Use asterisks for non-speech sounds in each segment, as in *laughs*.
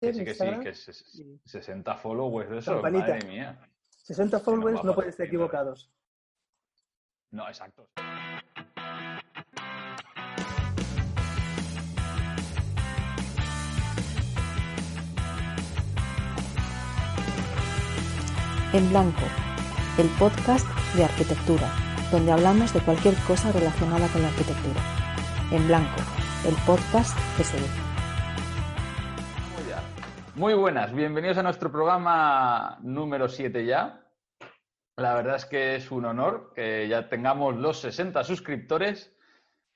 Que sí, que sí, que es- y 60 followers de eso, Campanita. madre mía. 60 followers no a pueden estar equivocados. No, exacto. En Blanco, el podcast de arquitectura, donde hablamos de cualquier cosa relacionada con la arquitectura. En Blanco, el podcast que se ve. Muy buenas, bienvenidos a nuestro programa número 7 ya. La verdad es que es un honor que ya tengamos los 60 suscriptores,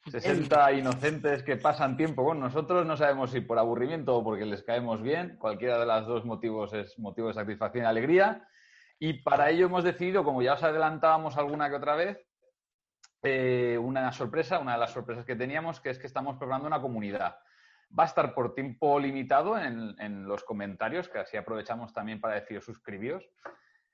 60 inocentes que pasan tiempo con nosotros, no sabemos si por aburrimiento o porque les caemos bien, cualquiera de los dos motivos es motivo de satisfacción y alegría. Y para ello hemos decidido, como ya os adelantábamos alguna que otra vez, eh, una sorpresa, una de las sorpresas que teníamos, que es que estamos preparando una comunidad. Va a estar por tiempo limitado en, en los comentarios, que así aprovechamos también para deciros suscribíos.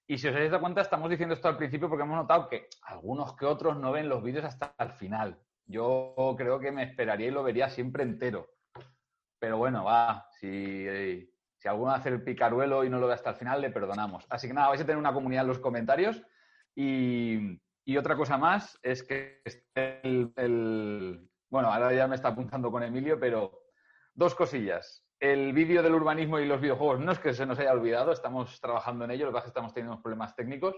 Y si os habéis dado cuenta, estamos diciendo esto al principio porque hemos notado que algunos que otros no ven los vídeos hasta el final. Yo creo que me esperaría y lo vería siempre entero. Pero bueno, va, si, si alguno hace el picaruelo y no lo ve hasta el final, le perdonamos. Así que nada, vais a tener una comunidad en los comentarios. Y, y otra cosa más es que el, el- bueno, ahora ya me está apuntando con Emilio, pero dos cosillas. El vídeo del urbanismo y los videojuegos no es que se nos haya olvidado, estamos trabajando en ello, lo que pasa es que estamos teniendo problemas técnicos,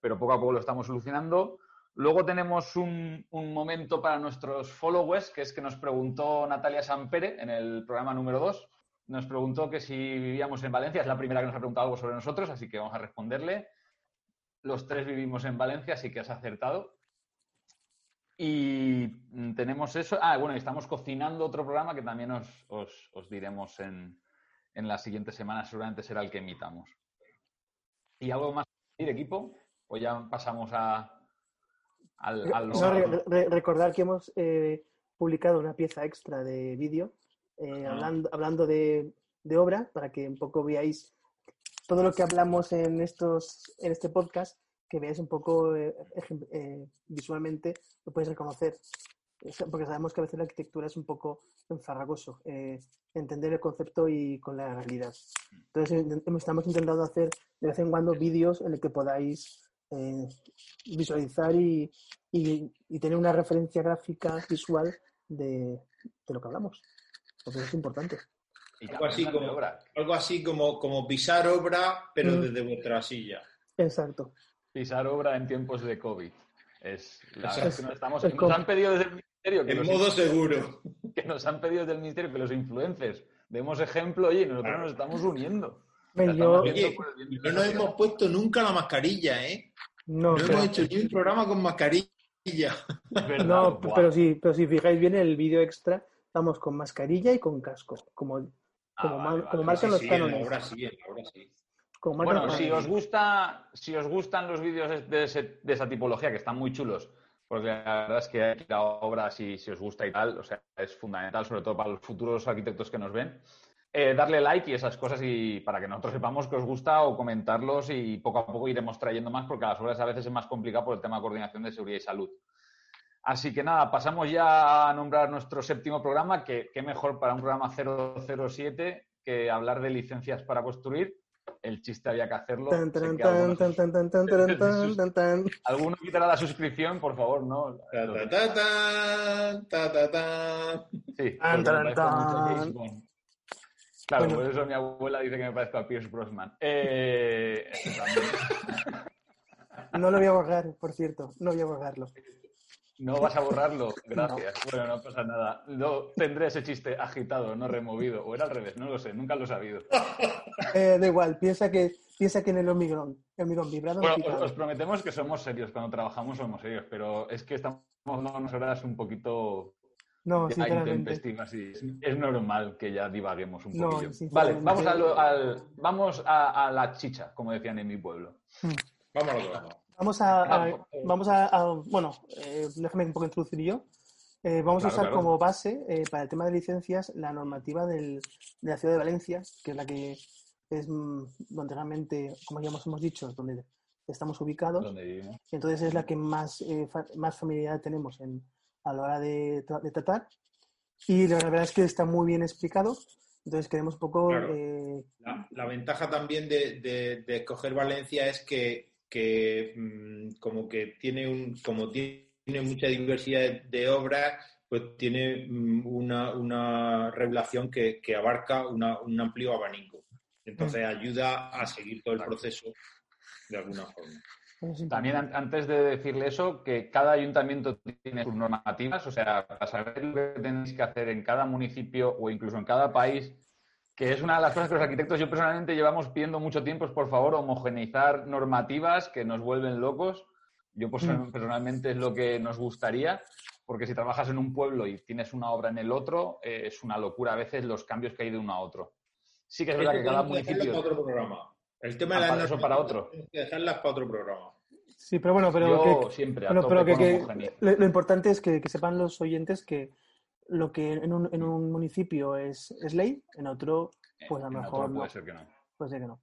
pero poco a poco lo estamos solucionando. Luego tenemos un, un momento para nuestros followers, que es que nos preguntó Natalia Sampere en el programa número 2. Nos preguntó que si vivíamos en Valencia, es la primera que nos ha preguntado algo sobre nosotros, así que vamos a responderle. Los tres vivimos en Valencia, así que has acertado. Y tenemos eso. Ah, bueno, y estamos cocinando otro programa que también os, os- os diremos en, en las siguientes semanas, seguramente será el que emitamos. ¿Y algo más decir, equipo? ¿O ya pasamos a, al, al- No, re- re- recordar que hemos eh, publicado una pieza extra de vídeo eh, Ah. hablando, hablando de, de obra para que un poco veáis todo lo que hablamos en, estos, en este podcast, que veáis un poco eh, eh, visualmente, lo podéis reconocer. Porque sabemos que a veces la arquitectura es un poco enfarragoso, eh, entender el concepto y con la realidad. Entonces, estamos intentando hacer de vez en cuando vídeos en el que podáis eh, visualizar y, y- y tener una referencia gráfica visual de, de lo que hablamos. Porque es importante. algo así como-. Algo así como, como pisar obra, pero Mm. desde vuestra silla. Exacto. Pisar obra en tiempos de COVID. Es, la verdad Eso es que nos, estamos, es nos han pedido desde el ministerio que En modo seguro. *laughs* que nos han pedido desde el ministerio que los influencers demos ejemplo, oye, y nosotros Claro. nos estamos uniendo. Yo- estamos Oye, no nos hemos puesto nunca la mascarilla, ¿eh? no, No, pero- hemos hecho ni un programa con mascarilla. No, pero sí, pero si fijáis bien en el vídeo extra, estamos con mascarilla y con casco, como, Ah, como, vale, mar- vale. como Sí, marcan Sí, los sí, cánones. obra sí, obra sí. Como Bueno, si os gusta, si os gustan los vídeos de, ese- de esa tipología, que están muy chulos, porque la verdad es que la obra, si, si os gusta y tal, o sea, es fundamental, sobre todo para los futuros arquitectos que nos ven, eh, darle like y esas cosas y para que nosotros sepamos que os gusta o comentarlos y poco a poco iremos trayendo más, porque a las obras a veces es más complicado por el tema de coordinación de seguridad y salud. Así que nada, pasamos ya a nombrar nuestro séptimo programa, que qué mejor para un programa 007 que hablar de licencias para construir. El chiste había que hacerlo. ¿Alguno *laughs* quitará la suscripción, por favor? No. Sí. Claro, Bueno. por eso mi abuela dice que me parezco a Pierce Brosnan. Eh, este. *laughs* No lo voy a borrar, por cierto, no voy a borrarlo. No vas a borrarlo, *laughs* gracias. Bueno, no pasa nada. No, tendré ese chiste agitado, no removido. O era al revés, no lo sé, nunca lo he sabido. *laughs* Eh, da igual, piensa que, piensa que en el hormigón, el hormigón vibrado Bueno, os, os prometemos que somos serios. Cuando trabajamos somos serios, pero es que estamos dando unas horas un poquito No, intempestivas y es, es normal que ya divaguemos un No, poquillo. vale, vamos, a, lo- al- vamos a, a la chicha, como decían en mi pueblo. Vamos a. Vamos a, a- eh. vamos a, a- bueno, eh, déjame un poco introducir yo. Eh, vamos a Claro, usar claro. como base eh, para el tema de licencias la normativa del- de la ciudad de Valencia, que es la que es mm, donde realmente, como ya hemos, hemos dicho, donde estamos ubicados. Donde. Entonces es la que más, eh, fa- más familiaridad tenemos en, a la hora de, de tratar. Y la verdad es que está muy bien explicado. Entonces queremos un poco... Claro. eh, La, la ventaja también de, de- de escoger Valencia es que, que, mm, como que tiene un, como tiene mucha diversidad de, de obras, pues tiene mm, una, una regulación que, que abarca una- un amplio abanico. Entonces ayuda a seguir todo el proceso de alguna forma. También an- antes de decirle eso, que cada ayuntamiento tiene sus normativas, o sea, para saber lo que tenéis que hacer en cada municipio o incluso en cada país, que es una de las cosas que los arquitectos yo personalmente llevamos pidiendo mucho tiempo, es por favor homogeneizar normativas que nos vuelven locos. Yo pues, Mm. personalmente es lo que nos gustaría, porque si trabajas en un pueblo y tienes una obra en el otro, eh, es una locura a veces los cambios que hay de uno a otro. Sí que es verdad que cada municipio... para otro programa. El tema Ah, de las para eso para otro. dejarlas para otro programa. Sí, pero bueno, pero Yo que- siempre a Pero, tope pero que, con que homogeneidad. lo, lo importante es que, que sepan los oyentes que lo que en un, en un municipio es, es ley, en otro, pues a lo mejor no. puede ser que no. Puede ser que no.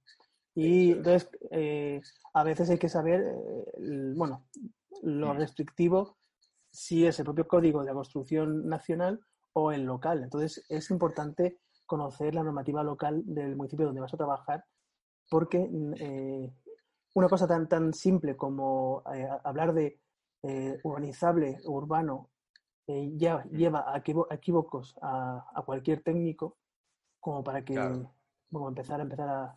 Y entonces, eh, a veces hay que saber, eh, el- bueno, lo Mm. restrictivo, si es el propio código de la construcción nacional o el local. Entonces, es importante conocer la normativa local del municipio donde vas a trabajar, porque eh, una cosa tan, tan simple como eh, hablar de eh, urbanizable, urbano, eh, ya Mm. lleva a equivo- a equívocos a, a cualquier técnico como para que Claro. bueno, empezar a empezar a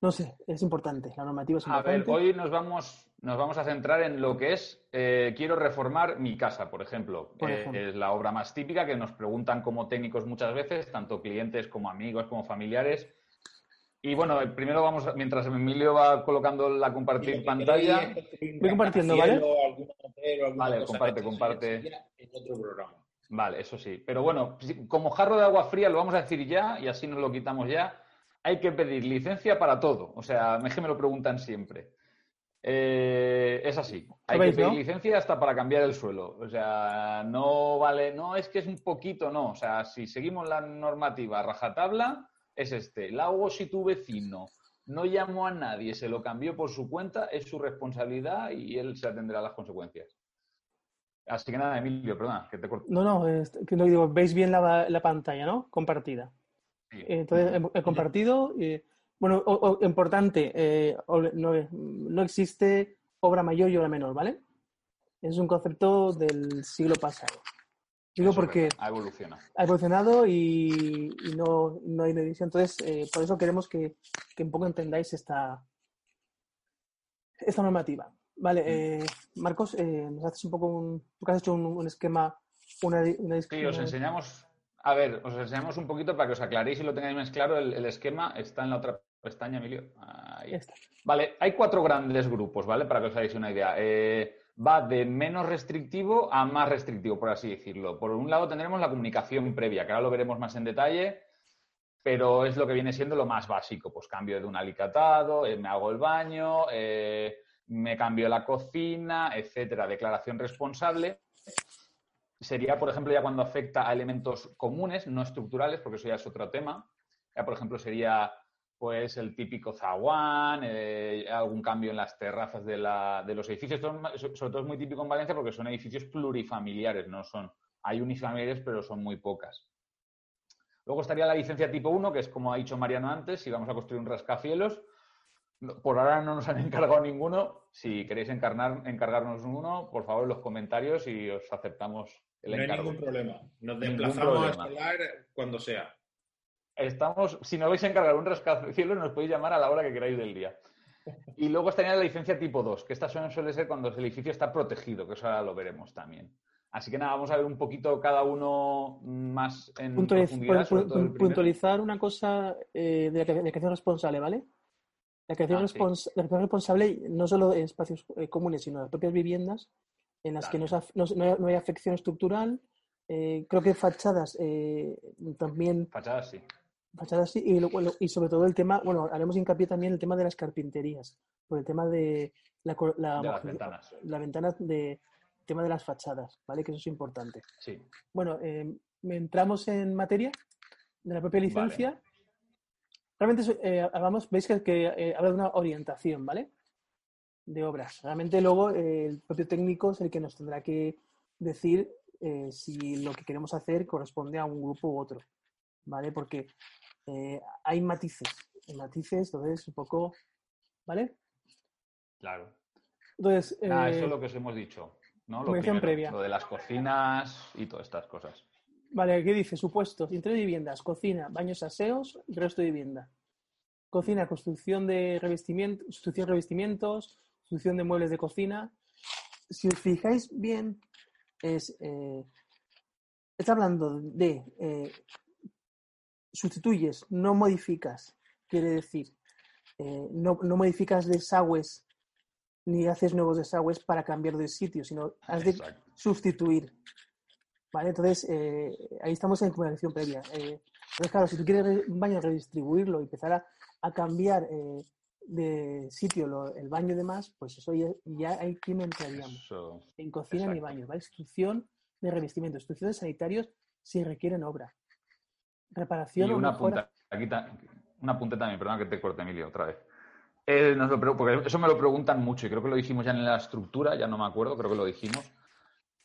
no sé, es importante, la normativa es A ver, importante. hoy nos vamos, nos vamos a centrar en lo que es eh, quiero reformar mi casa, por ejemplo. Por Eh, es la obra más típica que nos preguntan como técnicos muchas veces, tanto clientes como amigos, como familiares. Y bueno, primero vamos, mientras Emilio va colocando la compartir pantalla. Voy compartiendo, ¿vale? Vale, cosa comparte, comparte. En otro programa. Vale, eso sí. Pero bueno, como jarro de agua fría lo vamos a decir ya y así nos lo quitamos ya. Hay que pedir licencia para todo. O sea, es que me lo preguntan siempre. Eh, es así. Hay que ¿Sabéis, pedir no? licencia hasta para cambiar el suelo. O sea, no vale, no es que es un poquito, no. O sea, si seguimos la normativa rajatabla, es este. La hago si tu vecino no llamó a nadie, se lo cambió por su cuenta, es su responsabilidad y él se atenderá a las consecuencias. Así que nada, Emilio, perdona, que te corto. No, no, es- que digo, veis bien la, la pantalla, ¿no? Compartida. Sí. Entonces, he, he compartido. eh, bueno, o- o- importante, eh, no existe obra mayor y obra menor, ¿vale? Es un concepto del siglo pasado. Digo Eso porque ha evolucionado. ha evolucionado y, y no, no hay edición. Entonces, eh, por eso queremos que, que un poco entendáis esta, esta normativa. Vale, eh, Marcos, eh, nos haces un poco un. Porque has hecho un, un esquema, una, una Sí, os enseñamos, a ver, os enseñamos un poquito para que os aclaréis y lo tengáis más claro. El, el esquema está en la otra pestaña, Emilio. Ahí. Está. Vale, hay cuatro grandes grupos, ¿vale? Para que os hagáis una idea. Eh, va de menos restrictivo a más restrictivo, por así decirlo. Por un lado tendremos la comunicación previa, que ahora lo veremos más en detalle, pero es lo que viene siendo lo más básico. Pues cambio de un alicatado, eh, me hago el baño, eh, me cambio la cocina, etcétera. Declaración responsable. Sería, por ejemplo, ya cuando afecta a elementos comunes, no estructurales, porque eso ya es otro tema. Ya, por ejemplo, sería pues el típico zaguán, eh, algún cambio en las terrazas de, la- de los edificios. Sobre todo es muy típico en Valencia porque son edificios plurifamiliares, no son. Hay unifamiliares, pero son muy pocas. Luego estaría la licencia tipo 1, que es como ha dicho Mariano antes, si vamos a construir un rascacielos. Por ahora no nos han *laughs* encargado ninguno. Si queréis encarnar, encargarnos uno, por favor, en los comentarios y os aceptamos el No hay encargo. ningún problema. Nos desplazamos a escalar cuando sea. Estamos, si no vais a encargar un rascacielos, nos podéis llamar a la hora que queráis del día. Y luego estaría la licencia tipo 2, que esta suele, suele ser cuando el edificio está protegido, que eso ahora lo veremos también. Así que nada, vamos a ver un poquito cada uno más en Puntualiz- profundidad. puntualizar una cosa eh, de la creación responsable, ¿vale? La creación, Ah, sí. la creación responsable no solo de espacios eh, comunes, sino de propias viviendas en las que no, no, no hay, afección estructural, Eh, creo que fachadas también. Fachadas sí. Fachadas sí. Y, lo- bueno, y sobre todo el tema, bueno, haremos hincapié también en el tema de las carpinterías, por el tema de la, la, De las ventanas. la ventana de tema de las fachadas, ¿vale? Que eso es importante. Sí. Bueno, eh, entramos en materia de la propia licencia. Realmente eh, hablamos, veis que, que, eh, habla de una orientación, ¿vale? De obras. Realmente luego eh, el propio técnico es el que nos tendrá que decir eh, si lo que queremos hacer corresponde a un grupo u otro, ¿vale? Porque eh, hay matices, matices, entonces un poco, ¿vale? Claro. Entonces, eh, eso es lo que os hemos dicho. ¿no? Lo, primero, previa. lo de las cocinas y todas estas cosas. Vale, ¿qué dice? Supuestos. Interior de viviendas, cocina, baños, aseos, resto de vivienda. Cocina, construcción de revestimientos, sustitución de revestimientos, sustitución de muebles de cocina. Si os fijáis bien, es, eh, está hablando de eh, sustituyes, no modificas. Quiere decir, eh, no, no modificas desagües ni haces nuevos desagües para cambiar de sitio, sino has de Exacto. sustituir. ¿Vale? Entonces, eh, ahí estamos en comunicación previa. Eh, entonces, claro, si tú quieres re- un baño redistribuirlo y empezar a, a cambiar de sitio lo- el baño y demás, pues eso ya, ya ahí que no entraríamos. Eso. En cocina ni baño, ¿vale? Instrucción de revestimiento, instrucciones sanitarios si requieren obra. Reparación Y una punta, aquí ta- un apunte también, perdona que te corte, Emilio, otra vez. Eh, nos lo pre- porque eso me lo preguntan mucho y creo que lo dijimos ya en la estructura, ya no me acuerdo, creo que lo dijimos.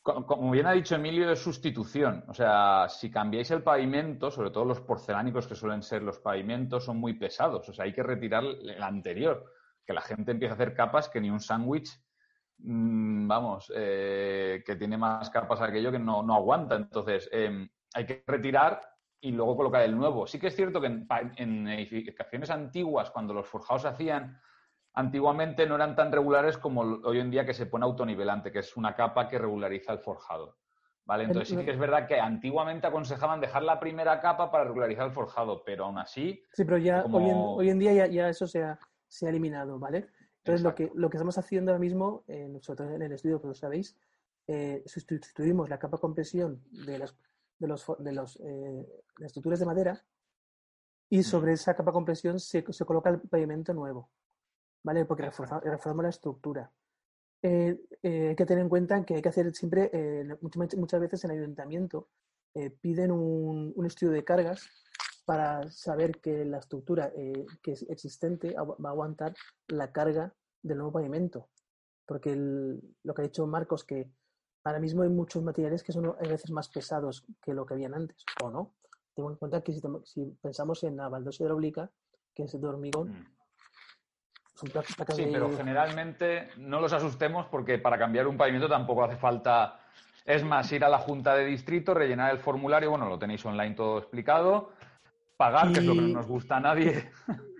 Co- Como bien ha dicho Emilio, es sustitución. O sea, si cambiáis el pavimento, sobre todo los porcelánicos que suelen ser los pavimentos, son muy pesados. O sea, hay que retirar el anterior. Que la gente empieza a hacer capas que ni un sándwich, mm, vamos, eh, que tiene más capas aquello que no, no aguanta. Entonces, eh, hay que retirar y luego colocar el nuevo. Sí que es cierto que en, edificaciones antiguas, cuando los forjados se hacían, antiguamente no eran tan regulares como hoy en día que se pone autonivelante, que es una capa que regulariza el forjado. ¿Vale? Entonces sí que es verdad que antiguamente aconsejaban dejar la primera capa para regularizar el forjado, pero aún así, Sí, pero ya como- hoy, en, hoy en día ya, ya eso se ha, se ha eliminado, ¿vale? Entonces, lo que, lo que estamos haciendo ahora mismo, todo en el estudio, lo sabéis, eh, sustituimos la capa compresión de las, de los, de los, eh, las estructuras de madera y sobre esa capa compresión se, se coloca el pavimento nuevo, ¿vale? Porque reforza- reforzamos la estructura. Eh, eh, hay que tener en cuenta que hay que hacer siempre, eh, muchas, muchas veces en el ayuntamiento, piden un, un estudio de cargas para saber que la estructura que es existente va a aguantar la carga del nuevo pavimento. Porque el- lo que ha dicho Marcos, que ahora mismo hay muchos materiales que son a veces más pesados que lo que habían antes, o no. Tengo en cuenta que si, pensamos en la baldosa hidráulica, que es de hormigón, mm. son pla- placas Sí, de... pero generalmente no los asustemos porque para cambiar un pavimento tampoco hace falta. Es más, ir a la junta de distrito, rellenar el formulario, bueno, lo tenéis online todo explicado, pagar, que es lo que no nos gusta a nadie, *laughs*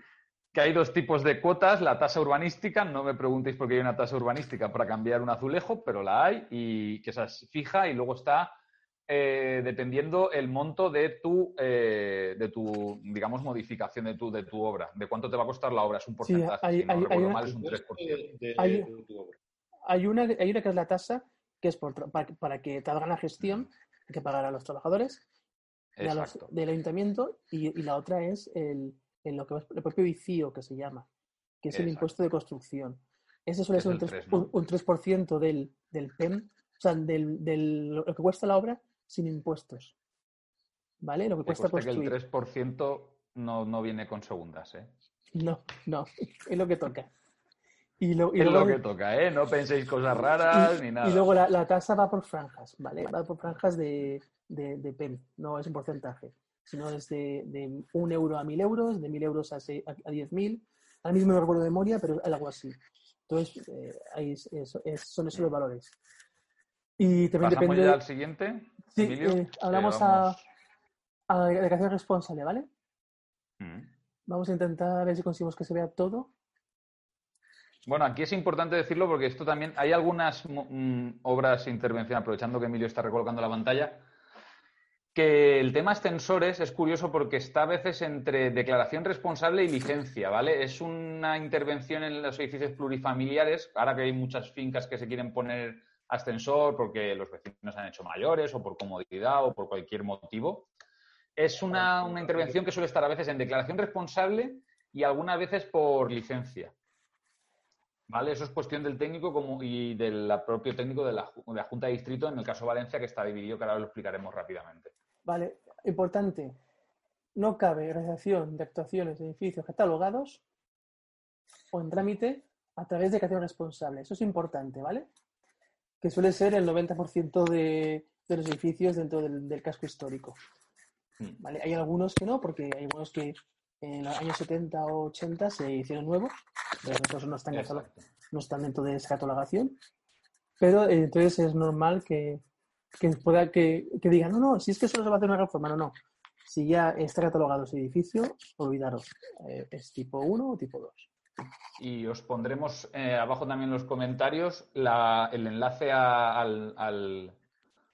que hay dos tipos de cuotas, la tasa urbanística, no me preguntéis por qué hay una tasa urbanística para cambiar un azulejo, pero la hay y que esa es fija y luego está eh, dependiendo el monto de tu, eh, de tu, digamos, modificación de tu, de tu obra, de cuánto te va a costar la obra, es un Sí, porcentaje, hay- si no hay- una- es un 3%. De- de- Hay- de tu obra. Hay una, hay una que es la tasa, que es por, para, para que te hagan la gestión, hay que pagar a los trabajadores los- del ayuntamiento y, y la otra es el, el lo que es el propio ICIO que se llama, que es el impuesto de construcción. Ese suele Es ser un el 3%, 3, ¿no? un, un 3% del, del PEM, o sea, del, del- lo que cuesta la obra sin impuestos. ¿Vale? Lo que Te cuesta consta que el construir. 3% no, no viene con segundas, ¿eh? No, no, *laughs* es lo que toca. Y, lo- y es luego- lo que toca, ¿eh? No penséis cosas raras y, ni nada. y luego la, la tasa va por franjas, ¿vale? Va por franjas de, de, de PEM, no es un porcentaje, sino es de, un euro a mil euros, de mil euros a, se- a, diez mil. Ahora mismo no recuerdo de memoria, pero algo así. Entonces, eh, ahí es- es- es- son esos los valores. Y también ¿Pasamos depende. ya al siguiente? Sí, eh, hablamos a, a declaración responsable, ¿vale? Mm. Vamos a intentar ver si conseguimos que se vea todo. Bueno, aquí es importante decirlo porque esto también. Hay algunas mm, obras de intervención, aprovechando que Emilio está recolocando la pantalla, que el tema ascensores es curioso porque está a veces entre declaración responsable y licencia, ¿vale? Es una intervención en los edificios plurifamiliares, ahora que hay muchas fincas que se quieren poner ascensor porque los vecinos se han hecho mayores o por comodidad o por cualquier motivo. Es una, una intervención que suele estar a veces en declaración responsable y algunas veces por licencia. ¿Vale? Eso es cuestión del técnico como, y del propio técnico de la, de la Junta de Distrito, en el caso Valencia, que está dividido, que ahora lo explicaremos rápidamente. Vale, importante. No cabe realización de actuaciones de edificios catalogados o en trámite a través de declaración responsable. Eso es importante, ¿vale? Que suele ser el 90% de, de los edificios dentro del, del casco histórico. Mm. ¿Vale? Hay algunos que no, porque hay algunos que en los años 70 o 80 se hicieron nuevos, pero esos no están, no están dentro de esa catalogación. Pero eh, entonces es normal que, que pueda que, que digan, no, no, si es que solo se va a hacer una reforma, no, no. Si ya está catalogado ese edificio, olvidaros, eh, es tipo 1 o tipo 2. Y os pondremos eh, abajo también en los comentarios la- el enlace a- al, al-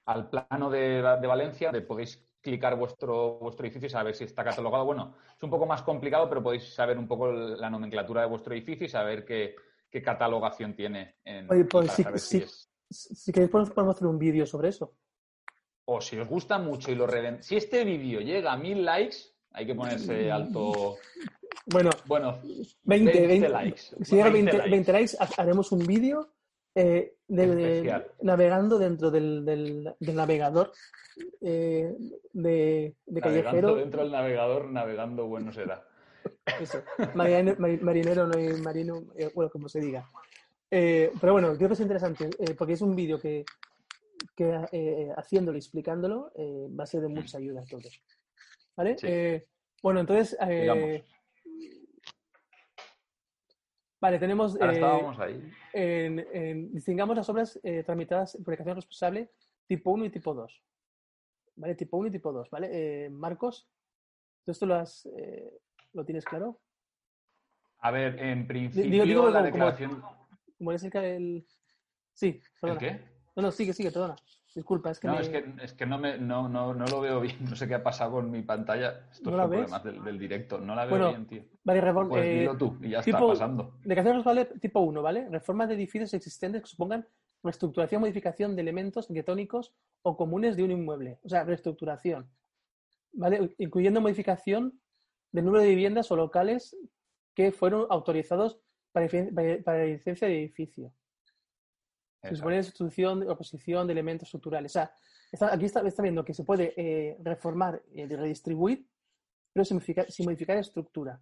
al plano de, de Valencia, donde podéis clicar vuestro, vuestro edificio y saber si está catalogado. Bueno, es un poco más complicado, pero podéis saber un poco la nomenclatura de vuestro edificio y saber qué, qué catalogación tiene. En, Oye, pues para sí- saber sí. si es- Si queréis podemos podemos hacer un vídeo sobre eso. O si os gusta mucho y lo reven... Si este vídeo llega a mil likes, hay que ponerse alto. Bueno, Bueno, 20, 20 20 likes. Si llega a 20 20, likes. 20 likes, ha- haremos un vídeo eh, de, navegando dentro del, del- del navegador eh, de, de navegando callejero. dentro del navegador, navegando bueno será. Eso, marine- *laughs* mari- marinero, no hay marino, eh, bueno, como se diga. Eh, pero bueno, creo que es interesante eh, porque es un vídeo que, que eh, haciéndolo y explicándolo eh, va a ser de mucha ayuda a todos. ¿Vale? Sí. Eh, bueno, entonces. eh, vale, tenemos. Ahora estábamos ahí. en, en- distingamos las obras tramitadas por declaración responsable tipo 1 y tipo 2. ¿Vale? Tipo 1 y tipo 2, ¿vale? Marcos, ¿tú esto lo, has, lo tienes claro? A ver, en principio digo- digo la como- declaración... Como es el, ca- el... Sí, ¿El perdona. qué? No, no, sigue, sigue, perdona. Disculpa, es que No, me... es que, es que no, me, no, no, no lo veo bien. No sé qué ha pasado con mi pantalla. Estos ¿No la son ves? problemas del, del directo. No la veo Bueno, bien, tío. Vale, reform- Pues eh, dilo tú y ya está tipo- pasando. Declaración responsable tipo 1, ¿vale? Reforma de edificios existentes que supongan reestructuración, modificación de elementos arquitectónicos o comunes de un inmueble. O sea, reestructuración. ¿Vale? Incluyendo modificación del número de viviendas o locales que fueron autorizados para, para- la licencia de edificio. Se supone sustitución o oposición de elementos estructurales. O sea, está- aquí está, está viendo que se puede eh, reformar y redistribuir, pero sin modificar, sin modificar estructura.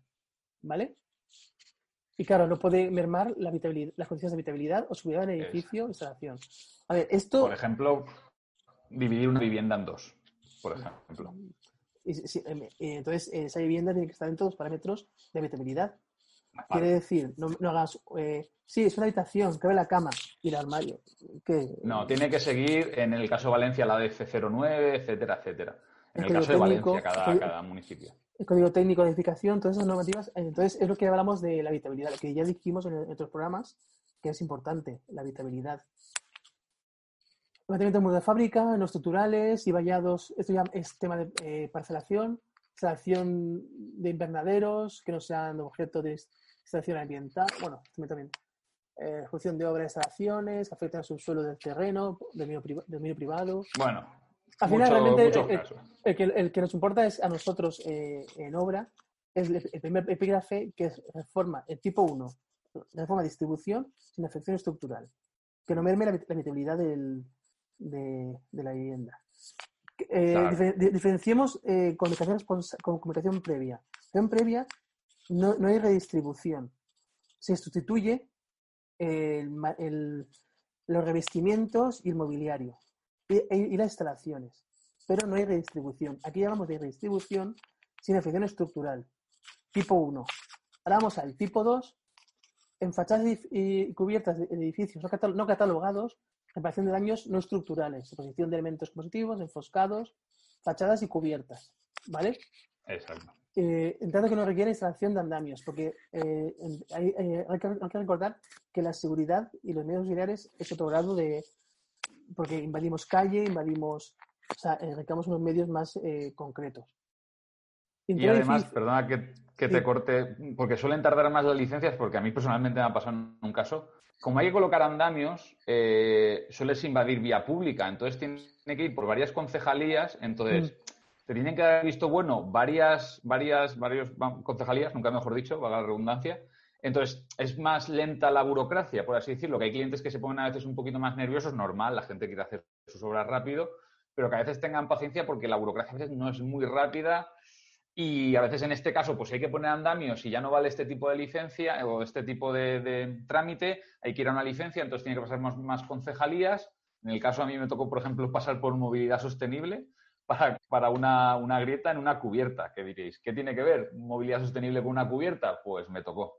¿Vale? Y claro, no puede mermar la habitabilidad- las condiciones de habitabilidad o seguridad del edificio o instalación. A ver, esto. Por ejemplo, dividir una vivienda en dos. Por ejemplo. sí, em, eh, entonces, eh, esa vivienda tiene que estar dentro de los parámetros de habitabilidad. Quiere decir, no, no hagas. eh, sí, es una habitación, cabe la cama y el armario. ¿Qué? No, tiene que seguir, en el caso de Valencia, la de F09, etcétera, etcétera. En El el caso de técnico, Valencia, cada, el código- cada municipio. el código técnico de edificación, todas esas normativas. Entonces, es lo que hablamos de la habitabilidad, lo que ya dijimos en, en otros programas, que es importante, la habitabilidad. Mantenimiento del muro de fábrica, no estructurales y vallados. Esto ya es tema de eh, parcelación, instalación de invernaderos que no sean objeto de instalación ambiental. Bueno, también. Eh, ejecución de obras de instalaciones que afectan al subsuelo del terreno, del dominio, priva- dominio privado. Bueno, Al final, mucho- realmente, casos. el que, el que nos importa es a nosotros eh, en obra, es el, el primer epígrafe que es reforma, el tipo 1, reforma de distribución sin afección estructural, que no merme la habitabilidad del- de, de la vivienda. Eh, Claro. difer- di- diferenciemos eh, comunicación, con comunicación previa. Comunicación previa no, no hay redistribución. Se sustituye el ma- el- los revestimientos y el mobiliario y, y las instalaciones pero no hay redistribución. Aquí hablamos de redistribución sin afección estructural. Tipo 1. Ahora vamos al tipo 2. En fachadas y cubiertas de edificios no catalogados, reparación de daños no estructurales, exposición de elementos positivos, enfoscados, fachadas y cubiertas. ¿Vale? Exacto. Eh, entrando que no requiere instalación de andamios, porque eh, en- hay, eh, hay que, hay que recordar que la seguridad y los medios auxiliares es otro grado de. porque invadimos calle, invadimos. O sea, eh, requerimos unos medios más eh, concretos. Y además, perdona que, que te corte, porque suelen tardar más las licencias, porque a mí personalmente me ha pasado en un caso. Como hay que colocar andamios, eh, sueles invadir vía pública, entonces tiene que ir por varias concejalías, entonces mm. te tienen que haber visto bueno varias, varias, varios concejalías, nunca mejor dicho, valga la redundancia. Entonces, es más lenta la burocracia, por así decirlo, que hay clientes que se ponen a veces un poquito más nerviosos, normal, la gente quiere hacer sus obras rápido, pero que a veces tengan paciencia porque la burocracia a veces no es muy rápida y a veces en este caso, pues hay que poner andamios y ya no vale este tipo de licencia o este tipo de, trámite, hay que ir a una licencia, entonces tiene que pasar más, concejalías. En el caso a mí me tocó, por ejemplo, pasar por movilidad sostenible para, una, grieta en una cubierta. ¿Qué diréis? ¿Qué tiene que ver movilidad sostenible con una cubierta? Pues me tocó.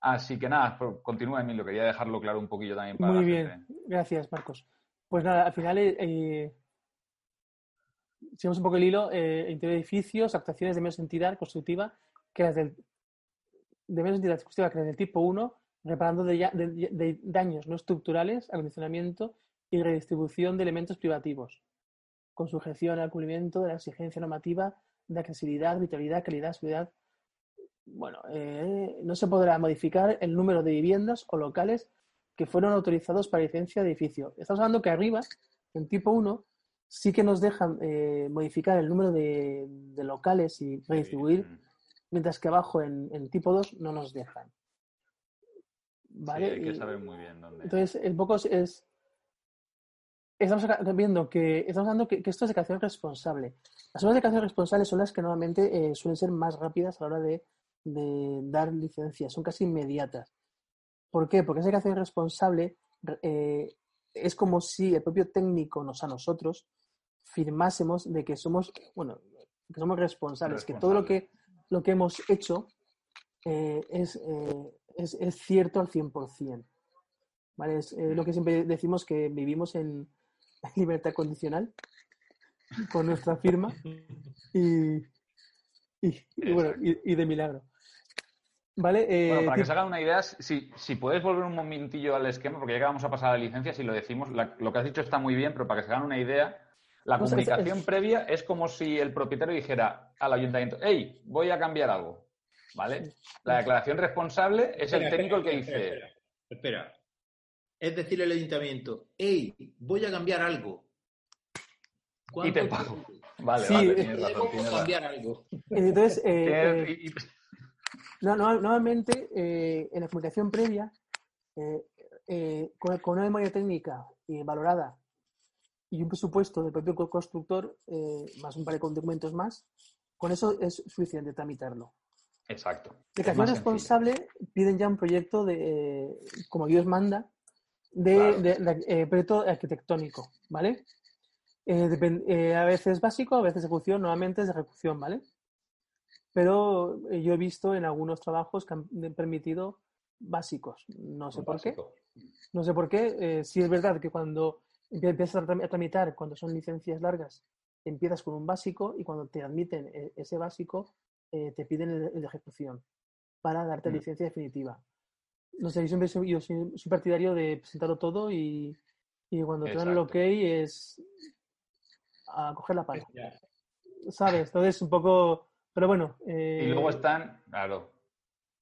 Así que nada, continúa, Emilio, quería dejarlo claro un poquillo también para Muy bien, gracias, Marcos. Pues nada, al final eh, sigamos un poco el hilo, eh, interior de edificios, actuaciones de menos entidad constructiva que las del, de menos entidad constructiva que las del tipo 1, reparando de, daños no estructurales, acondicionamiento y redistribución de elementos privativos, con sujeción al cumplimiento de la exigencia normativa de accesibilidad, vitalidad, calidad, seguridad. Bueno, eh, no se podrá modificar el número de viviendas o locales que fueron autorizados para licencia de edificio. Estamos hablando que arriba, en tipo 1, sí que nos dejan eh, modificar el número de, locales y redistribuir, mientras que abajo en, tipo 2 no nos dejan. ¿Vale? Sí, hay que saber muy bien dónde. Entonces, el poco es. Estamos viendo que estamos hablando que, esto es declaración responsable. Las obras de declaración responsable son las que normalmente eh, suelen ser más rápidas a la hora de, dar licencias, son casi inmediatas. ¿Por qué? Porque esa declaración responsable eh, es como si el propio técnico nos a nosotros firmásemos de que somos, bueno, que somos responsables, que todo lo que, lo que hemos hecho eh, es, eh, es, es, cierto al 100%. ¿Vale? Es eh, lo que siempre decimos que vivimos en *laughs* libertad condicional con nuestra firma *laughs* y, y, bueno, y, de milagro. ¿Vale? bueno, para que se hagan una idea, si, si puedes volver un momentillo al esquema, porque ya que vamos a pasar a la licencia, si lo decimos, lo que has dicho está muy bien, pero para que se hagan una idea, la comunicación previa es como si el propietario dijera al ayuntamiento, hey, voy a cambiar algo. ¿Vale? La declaración responsable es el técnico el que dice. Espera, Es decir, el ayuntamiento, hey, voy a cambiar algo. Y te pago. *laughs* Vale, vale, tienes razón. cambiar algo. Entonces, eh, eh, *laughs* no, normalmente eh, en la comunicación previa, con, con, una memoria técnica valorada y un presupuesto del propio constructor, eh, más un par de documentos más, con eso es suficiente tramitarlo. Exacto. Declaración responsable piden ya un proyecto de, como Dios manda, de, eh, proyecto arquitectónico, ¿vale? Eh, a veces básico, a veces ejecución, nuevamente es de ejecución, ¿vale? Pero yo he visto en algunos trabajos que han permitido básicos. No sé por qué. No sé por qué. si es verdad que cuando empiezas a tramitar cuando son licencias largas, empiezas con un básico y cuando te admiten e-, ese básico, eh, te piden el, de ejecución para darte mm. licencia definitiva. No sé, yo siempre soy, yo soy, partidario de presentarlo todo y, y cuando te dan el ok es a coger la pala. ¿Sabes? Entonces, un poco. Pero bueno. Y luego eh, están, claro.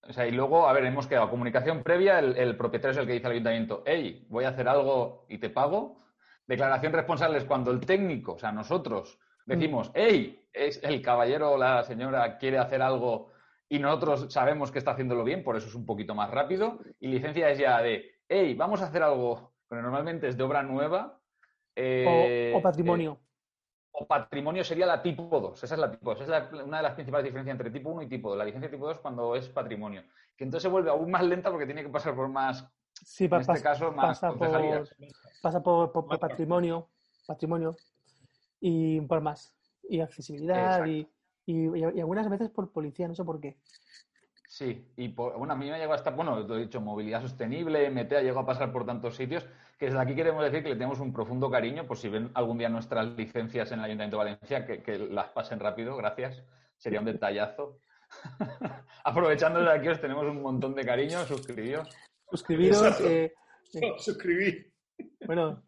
O sea, y luego, a ver, hemos quedado comunicación previa, el, el, propietario es el que dice al ayuntamiento, hey, voy a hacer algo y te pago. Declaración responsable es cuando el técnico, o sea, nosotros decimos, hey, es el caballero o la señora quiere hacer algo y nosotros sabemos que está haciéndolo bien, por eso es un poquito más rápido. Y licencia es ya de, hey, vamos a hacer algo, pero normalmente es de obra nueva. Eh, o, patrimonio. Eh, o patrimonio sería la tipo 2. Esa es la tipo 2. Esa es una de las principales diferencias entre tipo 1 y tipo 2. La licencia tipo 2 cuando es patrimonio. Que entonces se vuelve aún más lenta porque tiene que pasar por más Sí, en este caso, más pasa, por, pasa por, patrimonio, patrimonio y por más. Y accesibilidad y, y, algunas veces por policía, no sé por qué. Sí, y bueno, a mí me llegado hasta, bueno, lo he dicho, movilidad sostenible, MT ha llegado a pasar por tantos sitios, que desde aquí queremos decir que le tenemos un profundo cariño, por si ven algún día nuestras licencias en el Ayuntamiento de Valencia, que, que las pasen rápido, gracias, sería un detallazo. *laughs* Aprovechando de aquí os tenemos un montón de cariño, suscribíos. Suscribiros. Eh, *laughs* suscribir. Bueno,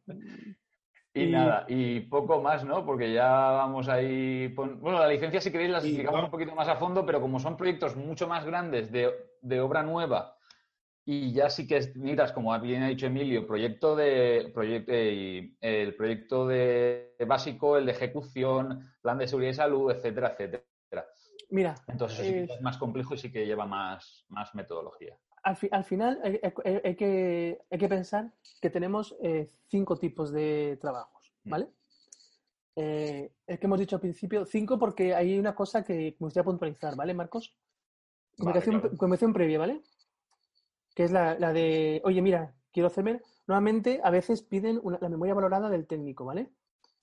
Y, nada, y poco más, ¿no? Porque ya vamos ahí. Bueno, la licencia, si queréis, la explicamos un poquito más a fondo, pero como son proyectos mucho más grandes de, obra nueva, y ya sí que miras, como bien ha dicho Emilio, proyecto de proyecto, eh, el proyecto de básico, el de ejecución, plan de seguridad y salud, etcétera, etcétera. Mira. Entonces sí es más complejo y sí que lleva más, más metodología. Al, final hay, que, hay, que, pensar que tenemos eh, cinco tipos de trabajos, mm. ¿vale? Eh, es que hemos dicho al principio cinco porque hay una cosa que me gustaría puntualizar, ¿vale, Marcos? Comunicación, previa, ¿vale? Que es la, de, oye, mira, quiero hacerme. Nuevamente, a veces piden la memoria valorada del técnico, ¿vale?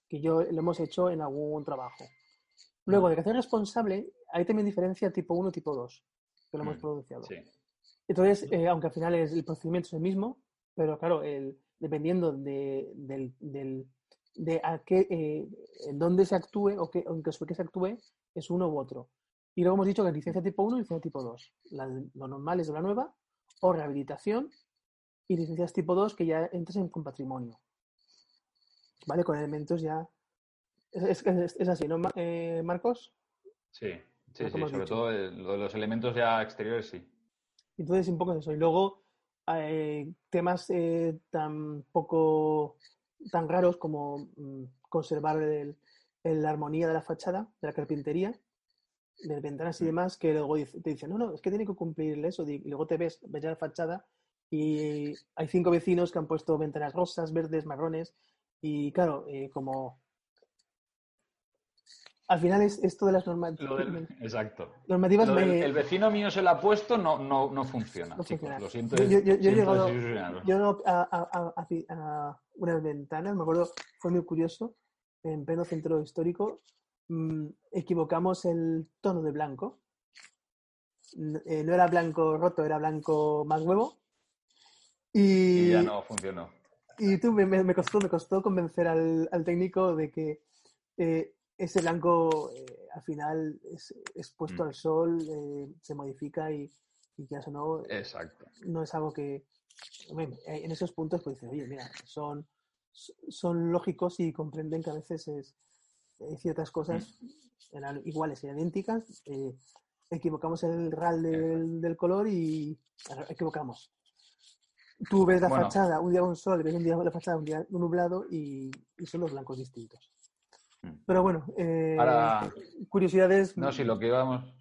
Que yo lo hemos hecho en algún trabajo. Luego, mm. de que hacer responsable, hay también diferencia tipo 1 y tipo 2, que lo hemos mm, pronunciado. Entonces, eh, aunque al final es, el procedimiento es el mismo, pero claro, el, dependiendo de, del, de a qué, eh, en dónde se actúe o, qué, en qué se actúe, es uno u otro. Y luego hemos dicho que licencia tipo 1 y licencia tipo 2. lo normal es de la nueva, o rehabilitación, y licencias tipo 2 que ya entras en, con patrimonio. ¿Vale? Con elementos ya. Es, es así, ¿no, eh, Marcos? Sí. Sí, sí, sobre todo los elementos ya exteriores, sí. Entonces, un poco eso. Y luego, eh, temas eh, tan poco, tan raros como mm, conservar la armonía de la fachada, de la carpintería, de ventanas y mm. demás, que luego te dicen, no, no, es que tiene que cumplir eso. Y luego te ves, ves la fachada y hay cinco vecinos que han puesto ventanas rosas, verdes, marrones. Y claro, eh, como al final es esto de las normativas. *laughs* exacto. Normativas El vecino mío se lo ha puesto, no, no, no funciona. Lo siento. Yo, yo, yo, he llegado yo a, a, a, unas ventanas, me acuerdo, fue muy curioso, en pleno centro histórico, mmm, equivocamos el tono de blanco. Eh, no era blanco roto, era blanco más huevo. Y, y ya no funcionó. Y tú me, me, costó, me costó convencer al, al técnico de que eh, ese blanco eh, al final es, expuesto mm. al sol, eh, se modifica y, y ya no, Exacto. no es algo que... en esos puntos pues dices, oye, mira, son, son lógicos y comprenden que a veces es, eh, ciertas cosas mm. eran iguales y idénticas, equivocamos el RAL del, del, color y equivocamos. Tú ves la fachada un día con sol, ves un día la fachada un día nublado y, y son los blancos distintos. Mm. Pero bueno, eh, curiosidades. No, si lo que íbamos.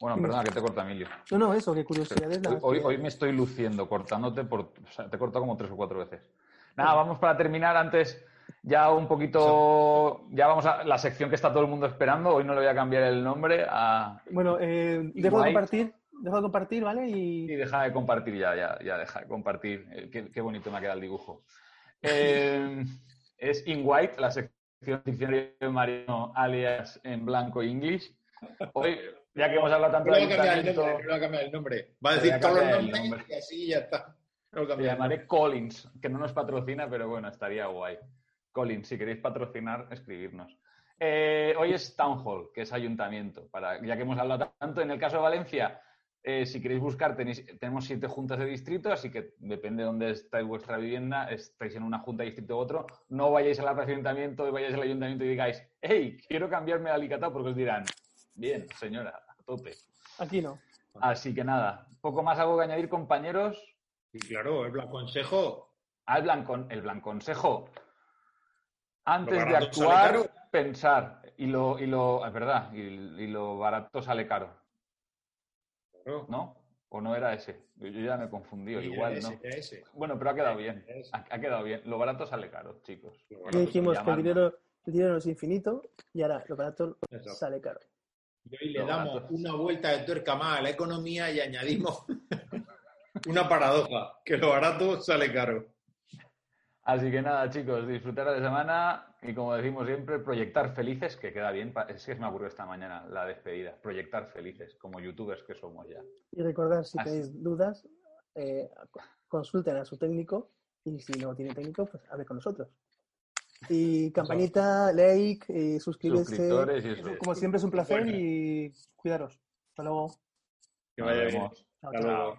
Bueno, perdona, que te corta Emilio. No, no, eso, que curiosidades. Hoy, hoy, me estoy luciendo cortándote por. O sea, te he cortado como tres o cuatro veces. Nada, vamos para terminar antes. Ya un poquito. Ya vamos a la sección que está todo el mundo esperando. Hoy no le voy a cambiar el nombre a. Bueno, eh, dejo de compartir. Dejo de compartir, ¿vale? Y... y deja de compartir ya, ya, ya deja de compartir. Eh, qué, qué bonito me ha quedado el dibujo. *laughs* Eh, es In White, la sección diccionario marino alias en blanco e English. Hoy, ya que hemos hablado tanto de ayuntamiento... Va a cambiar el nombre. Va a decir todos los nombres y así ya está. Le llamaré Collins, que no nos patrocina, pero bueno, estaría guay. Collins, si queréis patrocinar, escribirnos. Eh, hoy es Town Hall, que es ayuntamiento. Para, ya que hemos hablado tanto, en el caso de Valencia, eh, si queréis buscar, tenemos siete juntas de distrito, así que depende de dónde estáis vuestra vivienda, estáis en una junta de distrito u otro, no vayáis al ayuntamiento, vayáis al ayuntamiento y digáis, hey, quiero cambiarme a Alicatao, porque os dirán, bien, señora, a tope. Aquí no. Así que nada, poco más algo que añadir, compañeros. Y claro, el blanco consejo. Al blanco, el blanco consejo. Antes de actuar, pensar. Y lo, y lo, es verdad, y lo barato sale caro. ¿No? ¿O no era ese? Yo, ya me he confundido, igual, ¿no? Bueno, pero ha quedado bien. Ha, quedado bien. Lo barato sale caro, chicos. Y dijimos que el dinero, el dinero no es infinito y ahora lo barato sale caro. Y hoy le damos una vuelta de tuerca más a la economía y añadimos *laughs* una paradoja, que lo barato sale caro. Así que nada, chicos, disfrutar de semana y como decimos siempre, proyectar felices, que queda bien. Es que me ocurrió esta mañana la despedida. Proyectar felices, como youtubers que somos ya. Y recordar, si tenéis dudas, eh, consulten a su técnico y si no tiene técnico, pues hable con nosotros. Y campanita, like, y suscribirse. como siempre es un placer y cuidaros. Hasta luego. Que vaya bien. Hasta luego.